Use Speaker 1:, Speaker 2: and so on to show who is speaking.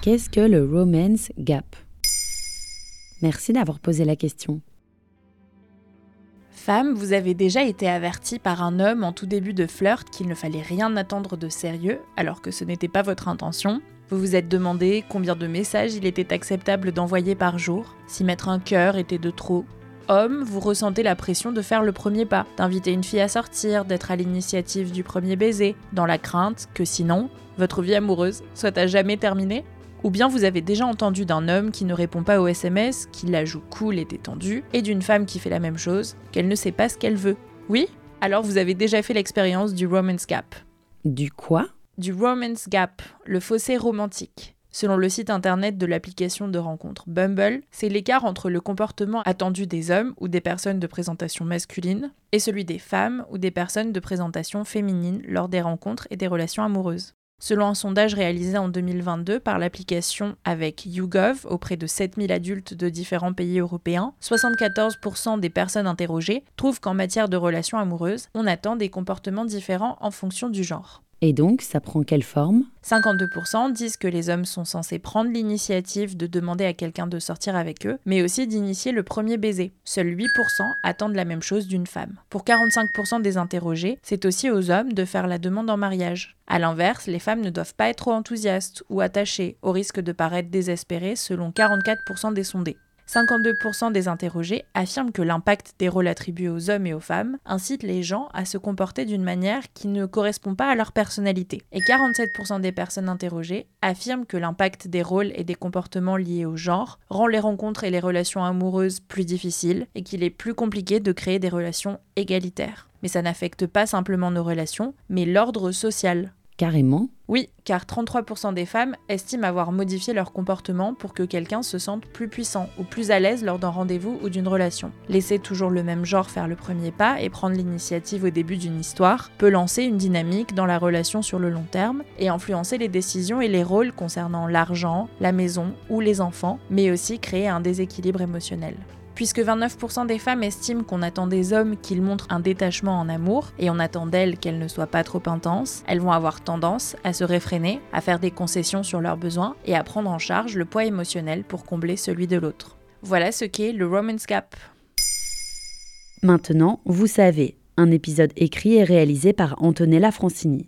Speaker 1: Qu'est-ce que le romance gap? Merci d'avoir posé la question.
Speaker 2: Femme, vous avez déjà été avertie par un homme en tout début de flirt qu'il ne fallait rien attendre de sérieux, alors que ce n'était pas votre intention. Vous vous êtes demandé combien de messages il était acceptable d'envoyer par jour, si mettre un cœur était de trop. Homme, vous ressentez la pression de faire le premier pas, d'inviter une fille à sortir, d'être à l'initiative du premier baiser, dans la crainte que sinon, votre vie amoureuse soit à jamais terminée ou bien vous avez déjà entendu d'un homme qui ne répond pas aux SMS, qui la joue cool et détendu, et d'une femme qui fait la même chose, qu'elle ne sait pas ce qu'elle veut. Oui? Alors vous avez déjà fait l'expérience du romance gap.
Speaker 1: Du quoi?
Speaker 2: Du romance gap, le fossé romantique. Selon le site internet de l'application de rencontre Bumble, c'est l'écart entre le comportement attendu des hommes ou des personnes de présentation masculine et celui des femmes ou des personnes de présentation féminine lors des rencontres et des relations amoureuses. Selon un sondage réalisé en 2022 par l'application avec YouGov auprès de 7000 adultes de différents pays européens, 74% des personnes interrogées trouvent qu'en matière de relations amoureuses, on attend des comportements différents en fonction du genre.
Speaker 1: Et donc, ça prend quelle forme?
Speaker 2: 52% disent que les hommes sont censés prendre l'initiative de demander à quelqu'un de sortir avec eux, mais aussi d'initier le premier baiser. Seuls 8% attendent la même chose d'une femme. Pour 45% des interrogés, c'est aussi aux hommes de faire la demande en mariage. A l'inverse, les femmes ne doivent pas être trop enthousiastes ou attachées, au risque de paraître désespérées selon 44% des sondés. 52% des interrogés affirment que l'impact des rôles attribués aux hommes et aux femmes incite les gens à se comporter d'une manière qui ne correspond pas à leur personnalité. Et 47% des personnes interrogées affirment que l'impact des rôles et des comportements liés au genre rend les rencontres et les relations amoureuses plus difficiles et qu'il est plus compliqué de créer des relations égalitaires. Mais ça n'affecte pas simplement nos relations, mais l'ordre social.
Speaker 1: Carrément
Speaker 2: Oui, car 33% des femmes estiment avoir modifié leur comportement pour que quelqu'un se sente plus puissant ou plus à l'aise lors d'un rendez-vous ou d'une relation. Laisser toujours le même genre faire le premier pas et prendre l'initiative au début d'une histoire peut lancer une dynamique dans la relation sur le long terme et influencer les décisions et les rôles concernant l'argent, la maison ou les enfants, mais aussi créer un déséquilibre émotionnel. Puisque 29% des femmes estiment qu'on attend des hommes qu'ils montrent un détachement en amour et on attend d'elles qu'elles ne soient pas trop intenses, elles vont avoir tendance à se réfréner, à faire des concessions sur leurs besoins et à prendre en charge le poids émotionnel pour combler celui de l'autre. Voilà ce qu'est le romance gap.
Speaker 1: Maintenant, vous savez, un épisode écrit et réalisé par Antonella Francini.